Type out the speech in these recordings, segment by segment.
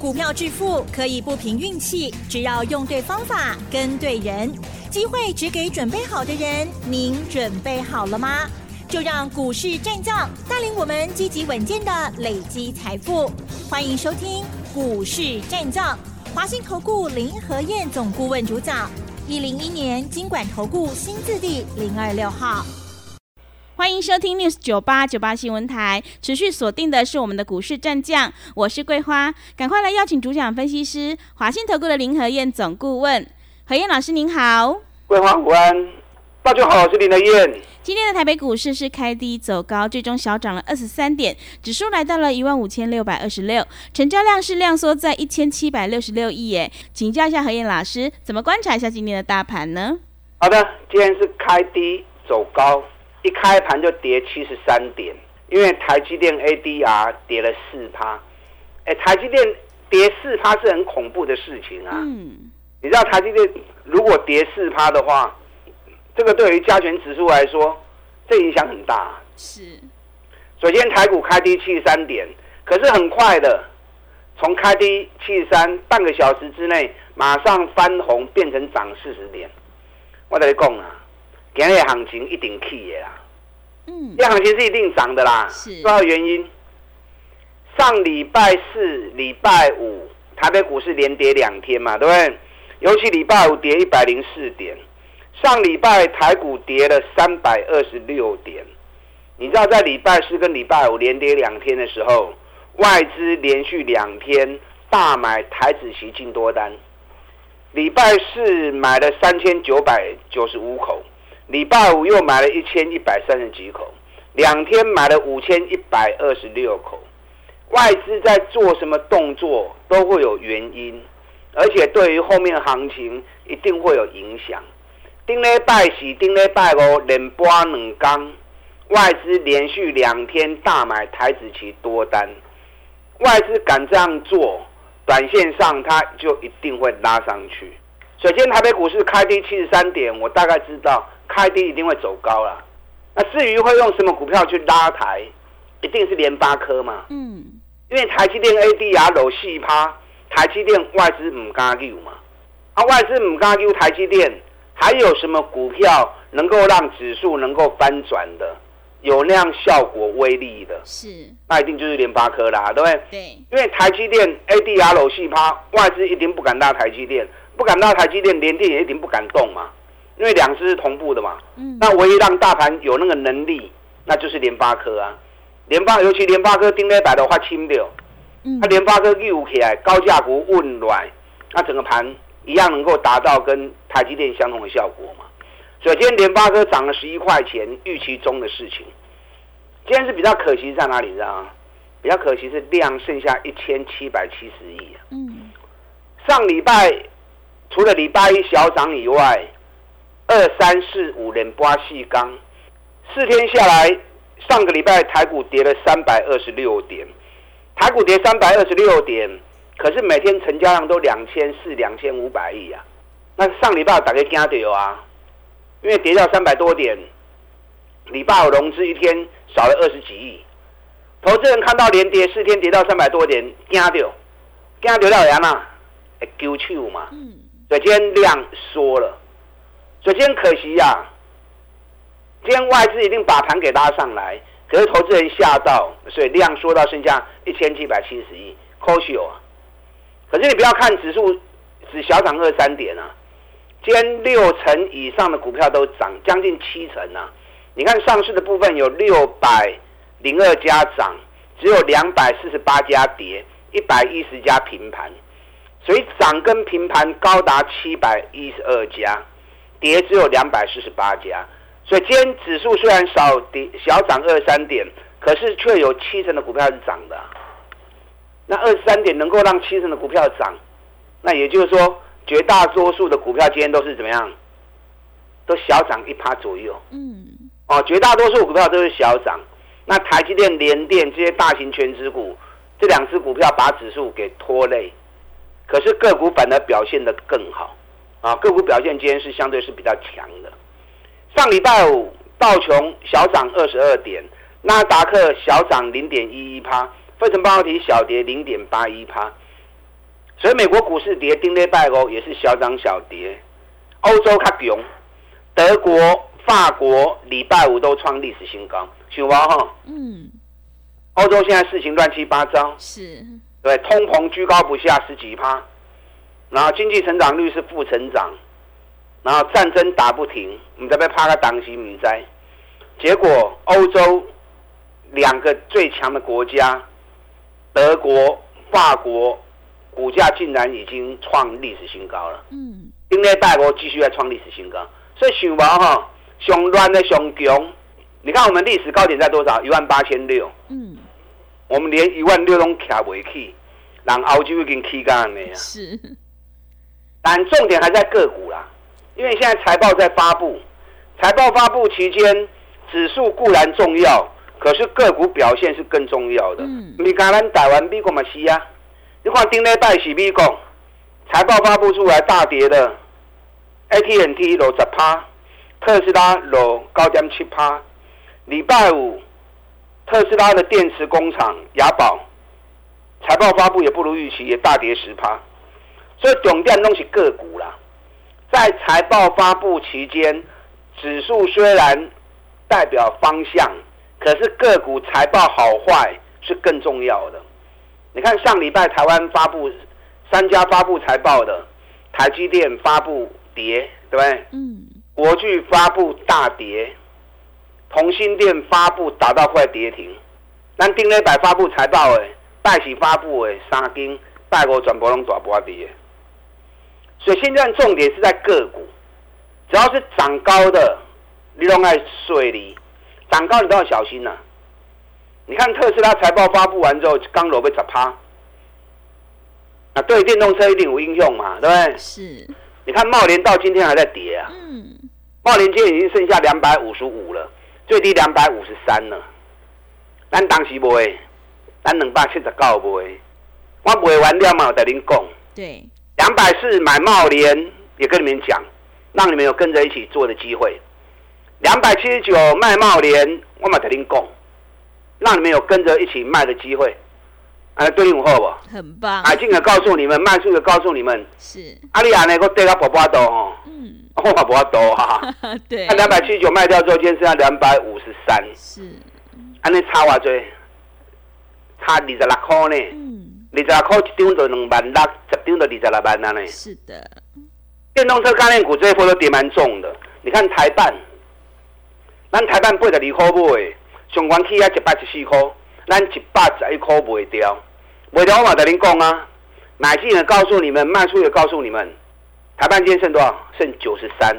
股票致富可以不凭运气，只要用对方法、跟对人，机会只给准备好的人。您准备好了吗？就让股市战将带领我们积极稳健的累积财富。欢迎收听股市战将，华信投顾林和燕总顾问主讲。一零一年经管投顾新字第零二六号。欢迎收听 News 九八九八新闻台，持续锁定的是我们的股市战将，我是桂花，赶快来邀请主讲分析师华信投顾的林和燕总顾问，何燕老师您好，桂花午安，大家好，我是林和燕。今天的台北股市是开低走高，最终小涨了二十三点，指数来到了一万五千六百二十六，成交量是量缩在一千七百六十六亿耶，请教一下何燕老师，怎么观察一下今天的大盘呢？好的，今天是开低走高。一开盘就跌七十三点，因为台积电 ADR 跌了四趴，哎，台积电跌四趴是很恐怖的事情啊。嗯，你知道台积电如果跌四趴的话，这个对于加权指数来说，这影响很大。是，首先台股开低七十三点，可是很快的，从开低七十三，半个小时之内马上翻红，变成涨四十点。我跟你讲啊。今日行情一定起的啦，嗯，这行情是一定涨的啦。是，主要原因，上礼拜四、礼拜五台北股市连跌两天嘛，对不对？尤其礼拜五跌一百零四点，上礼拜台股跌了三百二十六点。你知道在礼拜四跟礼拜五连跌两天的时候，外资连续两天大买台子期进多单，礼拜四买了三千九百九十五口。礼拜五又买了一千一百三十几口，两天买了五千一百二十六口。外资在做什么动作都会有原因，而且对于后面行情一定会有影响。丁咧拜喜，丁咧拜五连波两刚，外资连续两天大买台子期多单，外资敢这样做，短线上它就一定会拉上去。首先，台北股市开低七十三点，我大概知道。开低一定会走高了，那至于会用什么股票去拉抬，一定是联发科嘛。嗯，因为台积电 ADR 搂细趴，台积电外资唔敢丢嘛。啊，外资唔敢丢台积电，还有什么股票能够让指数能够翻转的，有那样效果威力的？是，那一定就是联发科啦，对不对？对。因为台积电 ADR 搂细趴，外资一定不敢拉台积电，不敢拉台积电，联电也一定不敢动嘛。因为两只是同步的嘛，嗯那唯一让大盘有那个能力，那就是联发科啊。联发尤其联发科盯在摆的话轻掉，它联发科一五起来高价股温暖，那整个盘一样能够达到跟台积电相同的效果嘛。所以今天联发科涨了十一块钱，预期中的事情。今天是比较可惜在哪里？知道吗？比较可惜是量剩下一千七百七十亿啊。嗯。上礼拜除了礼拜一小涨以外。二三四五连八细钢，四天下来，上个礼拜台股跌了三百二十六点，台股跌三百二十六点，可是每天成交量都两千四、两千五百亿啊。那上礼拜打给惊掉啊，因为跌到三百多点，礼拜五融资一天少了二十几亿，投资人看到连跌四天跌到三百多点，惊掉，惊掉了人嘛，会揪手嘛，所以今天量缩了。首先可惜呀，今天外资一定把盘给拉上来，可是投资人吓到，所以量缩到剩下一千七百七十亿，可惜哦。可是你不要看指数只小涨二三点啊，今天六成以上的股票都涨，将近七成啊。你看上市的部分有六百零二家涨，只有两百四十八家跌，一百一十家平盘，所以涨跟平盘高达七百一十二家。跌只有两百四十八家，所以今天指数虽然少跌小涨二三点，可是却有七成的股票是涨的。那二十三点能够让七成的股票涨，那也就是说绝大多数的股票今天都是怎么样？都小涨一趴左右。嗯。哦，绝大多数股票都是小涨。那台积电、联电这些大型全指股，这两只股票把指数给拖累，可是个股反而表现得更好。啊，个股表现今天是相对是比较强的。上礼拜五道琼小涨二十二点，纳达克小涨零点一一趴，费城半导体小跌零点八一趴。所以美国股市跌，丁内拜欧也是小涨小跌。欧洲较强，德国、法国礼拜五都创历史新高，想吧哈。嗯。欧洲现在事情乱七八糟，是。对，通膨居高不下十几趴，然后经济成长率是负成长，然后战争打不停，你在被怕个党旗你在。结果欧洲两个最强的国家，德国、法国，股价竟然已经创历史新高了。嗯。今天大国继续在创历史新高，所以想吧哈，上乱的上强，你看我们历史高点在多少？一万八千六。嗯。我们连一万六都卡不起，让澳洲已经起干了呀。是。但重点还在个股啦，因为现在财报在发布，财报发布期间，指数固然重要，可是个股表现是更重要的。嗯。你看咱台湾美国嘛是啊，你看顶礼拜是美国财报发布出来大跌的。AT&T 落十趴，特斯拉落高点七趴。礼拜五，特斯拉的电池工厂雅宝财报发布也不如预期，也大跌十趴。所以重点东西个股啦，在财报发布期间，指数虽然代表方向，可是个股财报好坏是更重要的。你看上礼拜台湾发布三家发布财报的，台积电发布。跌对不对？嗯。国巨发布大跌，同心店发布打到快跌停。咱丁磊百发布财报诶，拜喜发布诶，三金拜五转播拢大波跌。所以现在重点是在个股，只要是涨高的，你都爱水里涨高你都要小心呐。你看特斯拉财报发布完之后，刚落被砸趴。啊，对电动车一定有应用嘛，对不对？是。你看茂联到今天还在跌啊！嗯，茂联今天已经剩下两百五十五了，最低两百五十三了。咱当时买，咱两百七十九买，我买完了嘛，我跟您讲。对，两百四买茂联，也跟你们讲，让你们有跟着一起做的机会。两百七十九卖茂联，我嘛跟您讲，让你们有跟着一起卖的机会。哎，对应好不？很棒。买进的告诉你们，卖出的告诉你们。是。阿里亚呢？我跌到波波多哦。嗯。我波波多哈。对。那两百七十九卖掉之后，今天剩下两百五十三。是。安尼差偌多？差二十六块呢。嗯。二十六块一张就两万六，十张就二十六万了呢。是的。电动车概念股这一波都跌蛮重的。你看台办，咱台办八十二块买，上关起啊一百十四块。咱一百十一块卖掉，卖掉我嘛，跟您讲啊，买进的告诉你们，卖出也告诉你们，台半今天剩多少？剩九十三，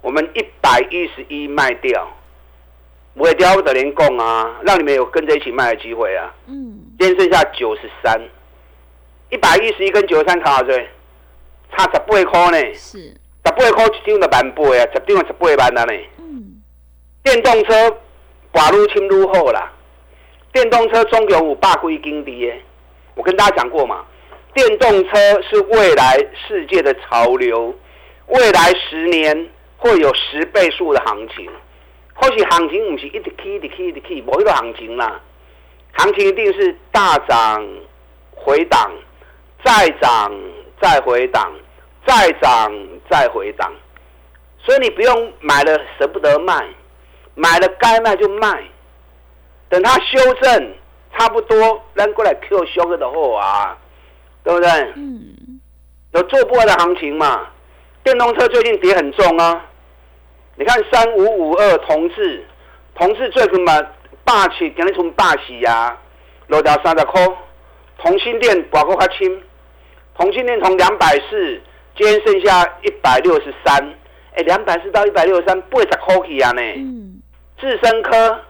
我们一百一十一卖掉，卖掉我跟您讲啊，让你们有跟着一起卖的机会啊。嗯。今天剩下九十三，一百一十一跟九十三差多少？差十八块呢。是。十八块一张就万八啊，十张十八万啊呢。嗯。电动车，寡入轻路好啦。电动车中有五霸归金跌，我跟大家讲过嘛，电动车是未来世界的潮流，未来十年会有十倍数的行情，或许行情不是一直起一直起一直起，某一个行情啦，行情一定是大涨回档，再涨再回档，再涨再回档，所以你不用买了舍不得卖，买了该卖就卖。等它修正差不多，扔过来 Q 修个的货啊，对不对？嗯。有做不完的行情嘛？电动车最近跌很重啊。你看三五五二同志，同志最近嘛霸气，今日从霸气呀，落到三十块。同心店寡个较轻，同心店从两百四，今天剩下一百六十三。哎，两百四到一百六十三，八十块起啊呢。嗯。智深科。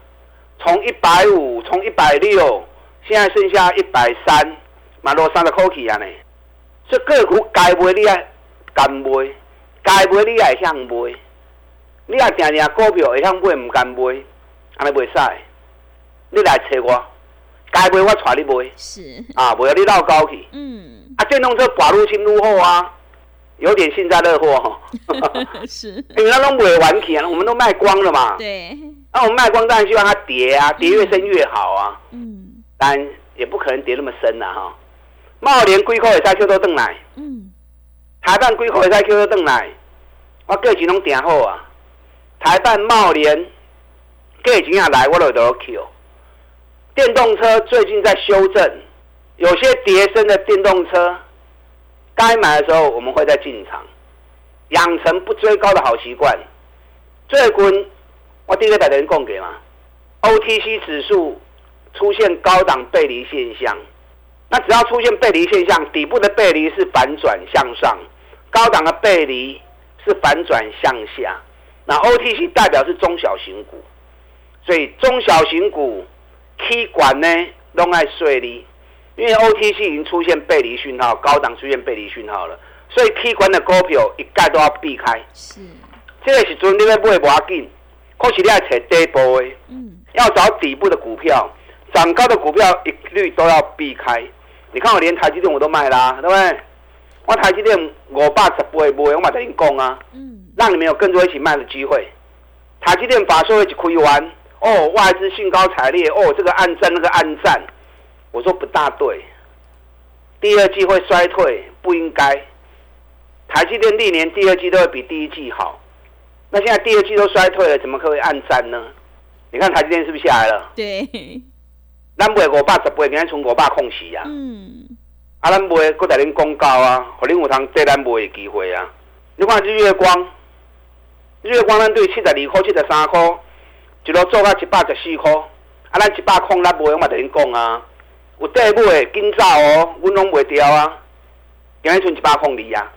从一百五，从一百六，现在剩下一百三，马落三十块起啊呢。这个股该买你爱敢买，该买你爱向买。你也定定股票会向买，唔敢买，安尼袂使。你来找我，该买我带你买。是啊，不要你闹高去。嗯。啊，电动车寡路轻路好啊，有点幸灾乐祸哈。是。因为那拢卖完去啊，我们都卖光了嘛。对。那我们卖光当然希望它跌啊，跌越深越好啊。嗯。但也不可能跌那么深了哈。茂联几块会使 Q 到转来？嗯。台办几块会使 Q 到转来？我价钱拢定好啊。台办茂联价钱也来，我就都 Q。电动车最近在修正，有些叠升的电动车，该买的时候我们会再进场，养成不追高的好习惯。最近我第一个大人供给嘛，OTC 指数出现高档背离现象，那只要出现背离现象，底部的背离是反转向上，高档的背离是反转向下。那 OTC 代表是中小型股，所以中小型股 K 管呢都爱碎离，因为 OTC 已经出现背离讯号，高档出现背离讯号了，所以 K 管的股票一概都要避开。是。这个时阵你要买无要紧，可是你要找底部的，嗯，要找底部的股票，涨高的股票一律都要避开。你看我连台积电我都卖啦，对不对？我台积电五百十八卖，我嘛在你讲啊，嗯，让你们有更多一起卖的机会。台积电把所有一亏完，哦，外资兴高采烈，哦，这个暗战那个暗战，我说不大对，第二季会衰退，不应该。台积电历年第二季都会比第一季好。那现在第二季都衰退了，怎么可以暗战呢？你看台积电是不是下来了？对。咱卖五百十八，今天从五百空起啊。嗯。啊，咱卖搁在恁公告啊，互恁有通借咱卖的机会啊。你看日月光，日月光咱对七十二块、七十三块，一路做到一百十四块。啊，咱一百空咱卖，我嘛在恁讲啊。有底买紧走哦，阮拢卖掉啊。今日剩一百空二啊。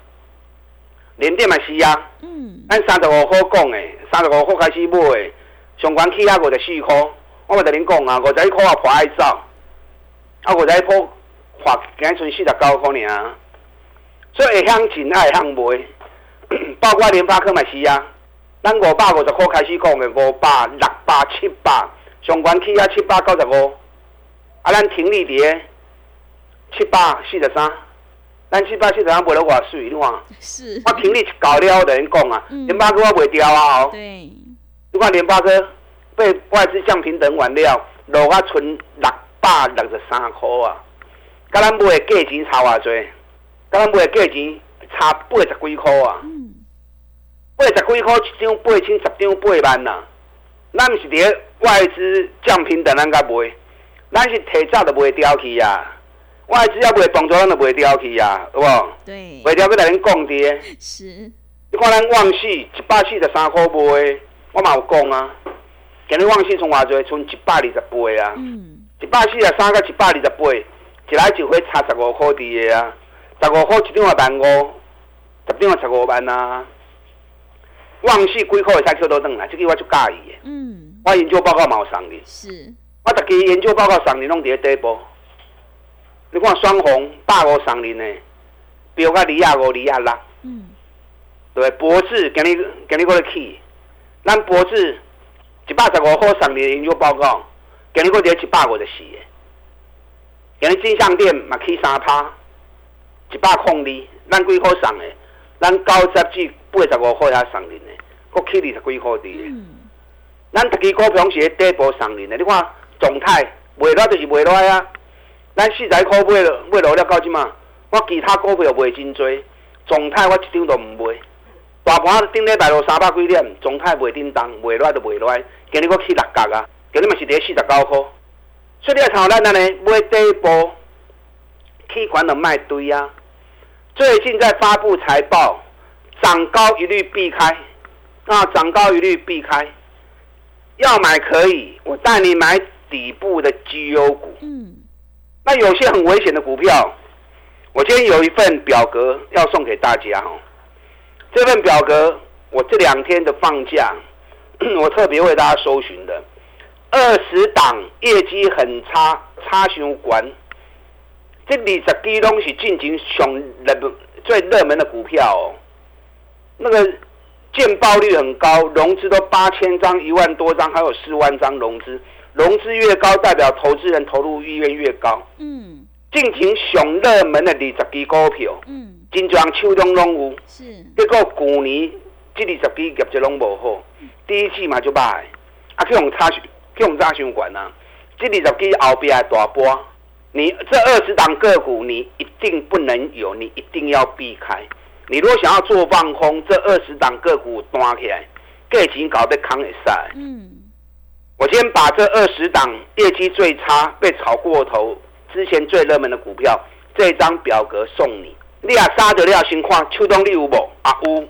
连电嘛是啊，嗯，咱三十五块讲的，三十五块开始买的，上关起啊五十四块，我咪同恁讲啊，五十一块啊破爱走，啊五十一块花，今剩四十九块尔，所以会向进爱向卖，包括联发科嘛是啊，咱五百五十块开始讲的，五百、六百、七百，上关起啊七百九十五，啊咱停利伫七百四十三。咱七百四十三卖了偌水？你看，是，我停利搞了的人讲啊，联发科我卖掉啊哦！对，你看联发科被外资降平等完了，落啊剩六百六十三块啊！甲咱卖的价钱差偌济？甲咱卖的价钱差八十几块啊！八十几块一张八千，十张八万呐！咱毋是伫外资降平等咱甲卖，咱是提早就卖掉去啊！外资要卖动作，咱就卖掉去啊，有无？对。卖掉要来恁讲的。是。你看咱旺市一百四十三块卖，我嘛有讲啊。今日旺市从偌济，剩一百二十八啊。嗯。一百四十三到一百二十八，一来一回差十五块伫的啊。十五块一张也万五，十张也十五万啊。旺市几块会使扣到转来，这个我就介意的。嗯。我研究报告嘛有送你。是。我逐期研究报告送你，拢伫咧底部。你看双红百五上年呢，标到二廿五、二廿六，嗯，对，博智今日今日过来去，咱博智一百十五号上年研究报告，今日过来一百五十四个，今日金项店嘛起三趴，一百空二，咱几块上的，咱九十至八十五块遐上年的，国起二十几块的，嗯，咱特支股票是喺底部上年的，你看状态卖落就是卖落啊。咱四十块买了，买落了到即嘛？我其他股票卖真多，状态我一张都毋卖。大盘顶礼拜落三百几点，状态卖叮当，卖落就卖落。今日我去六角啊，今日嘛是伫四十九块。所以你看咱安尼买第一波，去管的卖堆啊。最近在发布财报，涨高一律避开。啊，涨高一律避开。要买可以，我带你买底部的绩优股。嗯。那有些很危险的股票，我今天有一份表格要送给大家哦。这份表格我这两天的放假，我特别为大家搜寻的二十档业绩很差、差相关，这二十基东西进行上热最热门的股票哦。那个见报率很高，融资都八千张、一万多张，还有四万张融资。融资越高，代表投资人投入意愿越高。嗯，进行上热门的二十支股票，嗯，真常手中拢有。是，结果去年这二十支业绩拢无好，第一季嘛就歹，啊去用差去用差相管啊。这二十支后边大波，你这二十档个股，你一定不能有，你一定要避开。你如果想要做放空，这二十档个股端起来，价钱搞被扛一晒。嗯，我先把这二十档业绩最差、被炒过头、之前最热门的股票，这张表格送你。你啊，杀着你啊，先看秋冬你有无？啊有，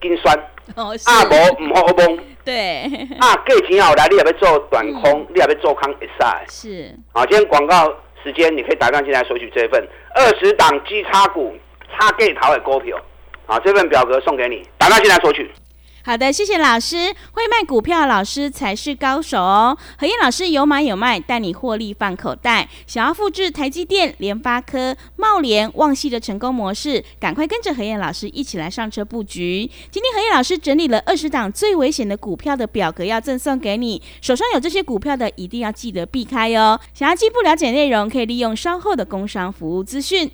金酸。哦，啊无唔好蒙。对。啊，价钱好来，你也要做短空，你也要做空一晒。是。啊，今天广告时间，你可以打电进来索取这份二十档基差股差价淘的股票。啊，这份表格送给你，打断进来索取。好的，谢谢老师。会卖股票的老师才是高手哦。何燕老师有买有卖，带你获利放口袋。想要复制台积电、联发科、茂联、旺系的成功模式，赶快跟着何燕老师一起来上车布局。今天何燕老师整理了二十档最危险的股票的表格，要赠送给你。手上有这些股票的，一定要记得避开哦。想要进一步了解内容，可以利用稍后的工商服务资讯。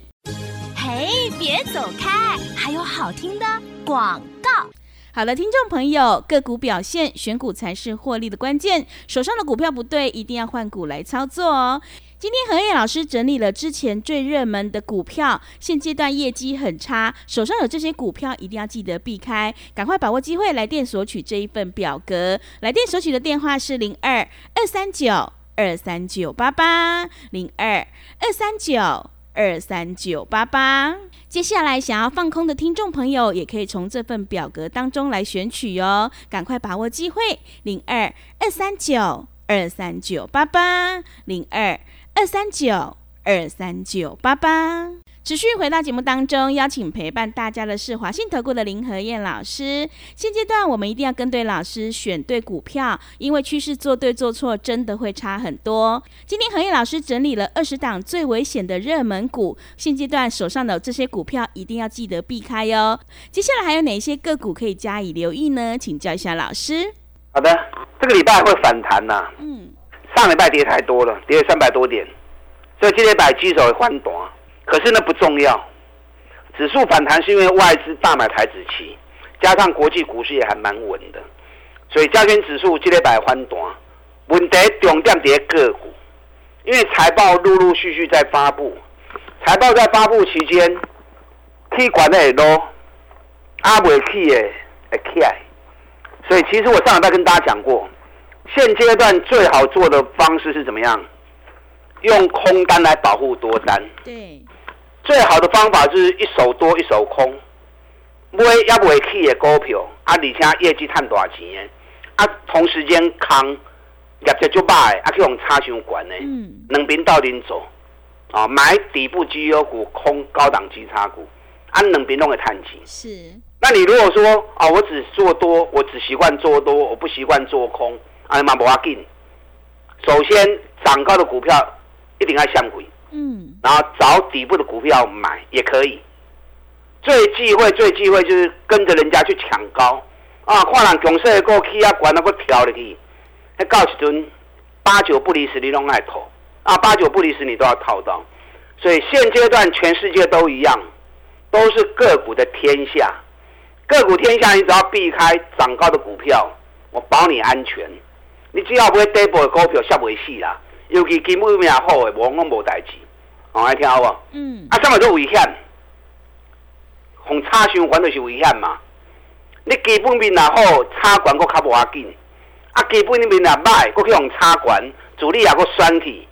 嘿，别走开！还有好听的广告。好了，听众朋友，个股表现，选股才是获利的关键。手上的股票不对，一定要换股来操作哦。今天何燕老师整理了之前最热门的股票，现阶段业绩很差，手上有这些股票，一定要记得避开，赶快把握机会来电索取这一份表格。来电索取的电话是零二二三九二三九八八零二二三九。二三九八八，接下来想要放空的听众朋友，也可以从这份表格当中来选取哦，赶快把握机会，零二二三九二三九八八，零二二三九二三九八八。持续回到节目当中，邀请陪伴大家的是华信投顾的林和燕老师。现阶段我们一定要跟对老师，选对股票，因为趋势做对做错真的会差很多。今天何燕老师整理了二十档最危险的热门股，现阶段手上的这些股票一定要记得避开哟。接下来还有哪些个股可以加以留意呢？请教一下老师。好的，这个礼拜会反弹呐。嗯，上礼拜跌太多了，跌了三百多点，所以今天把基手换短。可是那不重要，指数反弹是因为外资大买台子期，加上国际股市也还蛮稳的，所以加权指数今天摆翻短，问题重点跌个股，因为财报陆陆续续在发布，财报在发布期间，气管的落，阿未起的会起来，所以其实我上礼拜跟大家讲过，现阶段最好做的方式是怎么样？用空单来保护多单。对。最好的方法就是一手多一手空，买也不会起的股票，啊，而且业绩赚大钱的，啊，同时间空业绩就歹，啊，去用差伤管的，嗯，两边倒领走，啊，买底部绩优股，空高档基差股，啊，两边拢会赚钱。是。那你如果说啊，我只做多，我只习惯做多，我不习惯做空，啊，嘛无要紧。首先，涨高的股票一定要相轨。嗯，然后找底部的股票买也可以。最忌讳、最忌讳就是跟着人家去抢高啊！看人强势过去啊，管那个跳入去，那到时阵八九不离十，你拢爱投啊！八九不离十，你都要套到。所以现阶段全世界都一样，都是个股的天下。个股天下，你只要避开涨高的股票，我保你安全。你只要不会跌波的股票，下不会死啦。尤其基本面好的，往往无代志。好爱听好不？嗯。啊，什么都危险，从差循环就是危险嘛。你基本面若好，差管阁较无要紧。啊，基本面若歹，阁去用差管，主力也阁酸起，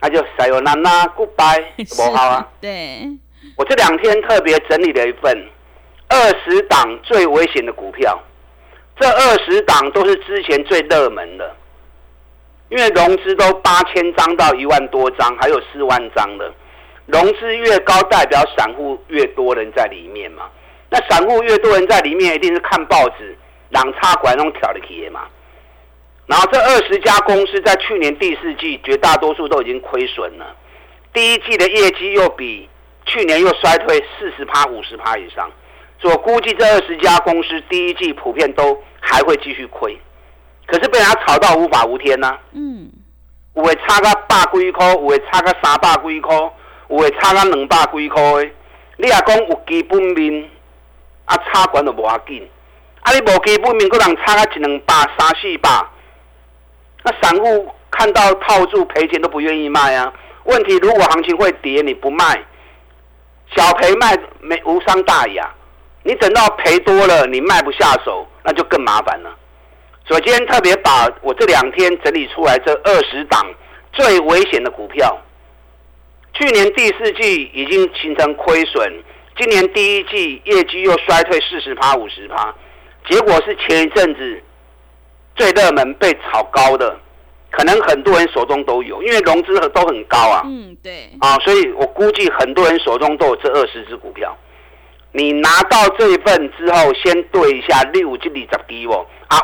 那就塞有难啦，goodbye，无好啊。对。我这两天特别整理了一份二十档最危险的股票，这二十档都是之前最热门的。因为融资都八千张到一万多张，还有四万张的，融资越高，代表散户越多人在里面嘛。那散户越多人在里面，一定是看报纸、朗插管那种挑的铁嘛。然后这二十家公司在去年第四季，绝大多数都已经亏损了，第一季的业绩又比去年又衰退四十趴、五十趴以上，所以我估计这二十家公司第一季普遍都还会继续亏。可是被人家炒到无法无天呐！嗯，有会差个百几块，有会差个三百几块，有会差个两百几块的。你也讲有基本面，啊，差管都无要紧。啊，你无基本面，个人差个一两百、三四百，那散户看到套住赔钱都不愿意卖啊！问题如果行情会跌，你不卖，小赔卖没无伤大雅。你等到赔多了，你卖不下手，那就更麻烦了。所以今天特别把我这两天整理出来这二十档最危险的股票。去年第四季已经形成亏损，今年第一季业绩又衰退四十趴、五十趴，结果是前一阵子最热门被炒高的，可能很多人手中都有，因为融资都很高啊。嗯，对。啊，所以我估计很多人手中都有这二十只股票。你拿到这一份之后，先对一下六至二十支哦。阿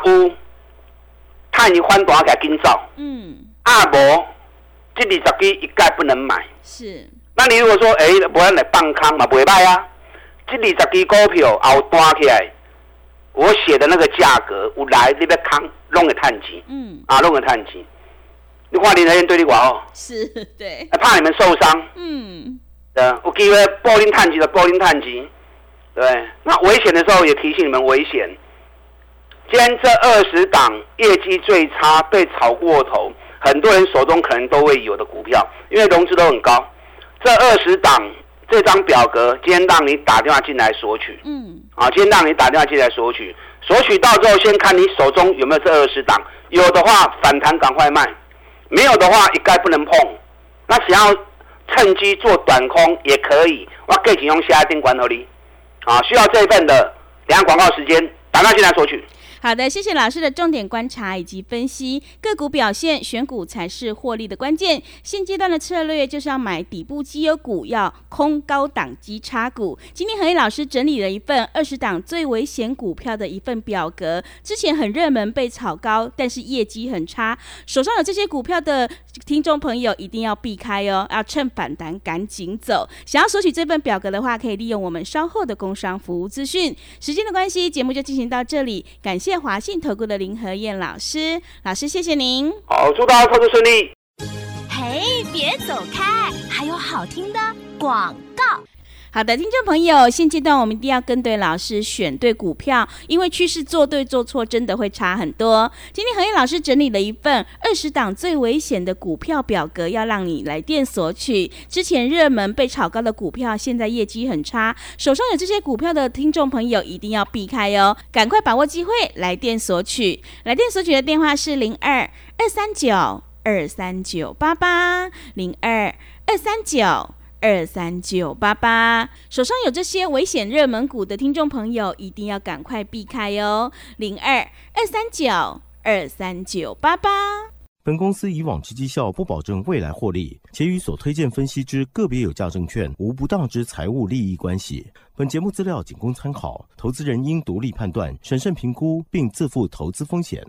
乌，看你翻多少给今早。嗯。啊无。这二十支一概不能买。是。那你如果说，哎，不然来放空嘛，不会卖啊。这二十支股票后端起来，我写的那个价格，有来你要空，弄个探钱。嗯。啊，弄个探钱。你看林德燕对你话哦。是，对。怕你们受伤。嗯。对，我机会报林探钱的报林探钱。对。那危险的时候也提醒你们危险。今天这二十档业绩最差，被炒过头。很多人手中可能都会有的股票，因为融资都很高。这二十档这张表格，今天让你打电话进来索取。嗯。啊，今天让你打电话进来索取，索取到之后，先看你手中有没有这二十档，有的话反弹赶快卖，没有的话一概不能碰。那想要趁机做短空也可以，我给请用下一定管头里。啊，需要这一份的，等下广告时间打电话进来索取。好的，谢谢老师的重点观察以及分析个股表现，选股才是获利的关键。现阶段的策略就是要买底部绩优股，要空高档基差股。今天何毅老师整理了一份二十档最危险股票的一份表格，之前很热门被炒高，但是业绩很差，手上有这些股票的听众朋友一定要避开哦，要趁反弹赶紧走。想要索取这份表格的话，可以利用我们稍后的工商服务资讯。时间的关系，节目就进行到这里，感谢。谢华信投顾的林和燕老师，老师谢谢您。好，祝大家操作顺利。嘿，别走开，还有好听的广告。好的，听众朋友，现阶段我们一定要跟对老师，选对股票，因为趋势做对做错真的会差很多。今天何燕老师整理了一份二十档最危险的股票表格，要让你来电索取。之前热门被炒高的股票，现在业绩很差，手上有这些股票的听众朋友一定要避开哦，赶快把握机会来电索取。来电索取的电话是零二二三九二三九八八零二二三九。二三九八八，手上有这些危险热门股的听众朋友，一定要赶快避开哦。零二二三九二三九八八。本公司以往之绩效不保证未来获利，且与所推荐分析之个别有价证券无不当之财务利益关系。本节目资料仅供参考，投资人应独立判断、审慎评估，并自负投资风险。